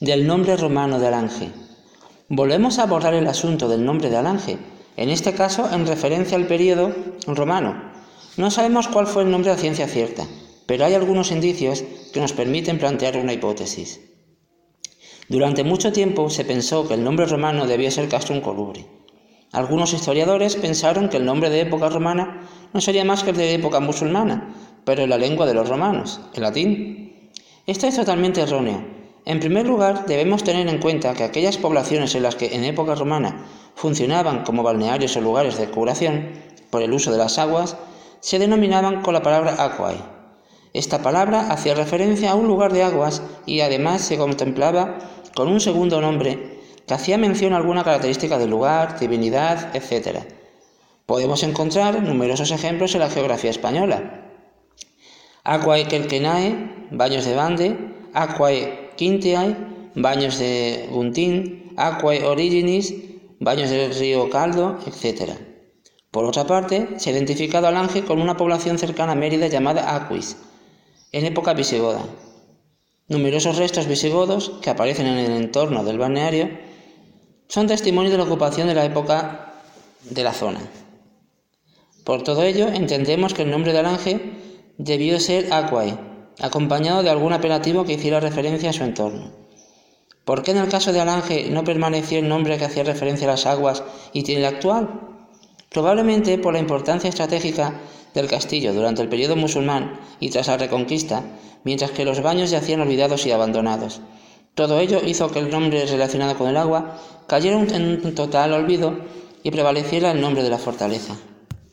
del nombre romano de Alange. Volvemos a abordar el asunto del nombre de Alange, en este caso en referencia al periodo romano. No sabemos cuál fue el nombre de ciencia cierta, pero hay algunos indicios que nos permiten plantear una hipótesis. Durante mucho tiempo se pensó que el nombre romano debía ser Castrum Colubre. Algunos historiadores pensaron que el nombre de época romana no sería más que el de época musulmana, pero en la lengua de los romanos, el latín. Esto es totalmente erróneo. En primer lugar, debemos tener en cuenta que aquellas poblaciones en las que en época romana funcionaban como balnearios o lugares de curación por el uso de las aguas, se denominaban con la palabra aquae. Esta palabra hacía referencia a un lugar de aguas y además se contemplaba con un segundo nombre que hacía mención a alguna característica del lugar, divinidad, etc. Podemos encontrar numerosos ejemplos en la geografía española. Aquae Quelquenae, baños de Bande, Aquae Quintiae, baños de Guntín, Aquae Originis, baños del río Caldo, etc. Por otra parte, se ha identificado al Ángel con una población cercana a Mérida llamada Aquis, en época visigoda. Numerosos restos visigodos que aparecen en el entorno del balneario son testimonio de la ocupación de la época de la zona. Por todo ello, entendemos que el nombre de Alange debió ser Aquae, acompañado de algún apelativo que hiciera referencia a su entorno. ¿Por qué en el caso de Alange no permaneció el nombre que hacía referencia a las aguas y tiene el actual? Probablemente por la importancia estratégica del castillo durante el periodo musulmán y tras la reconquista, mientras que los baños yacían olvidados y abandonados. Todo ello hizo que el nombre relacionado con el agua cayera en un total olvido y prevaleciera el nombre de la fortaleza.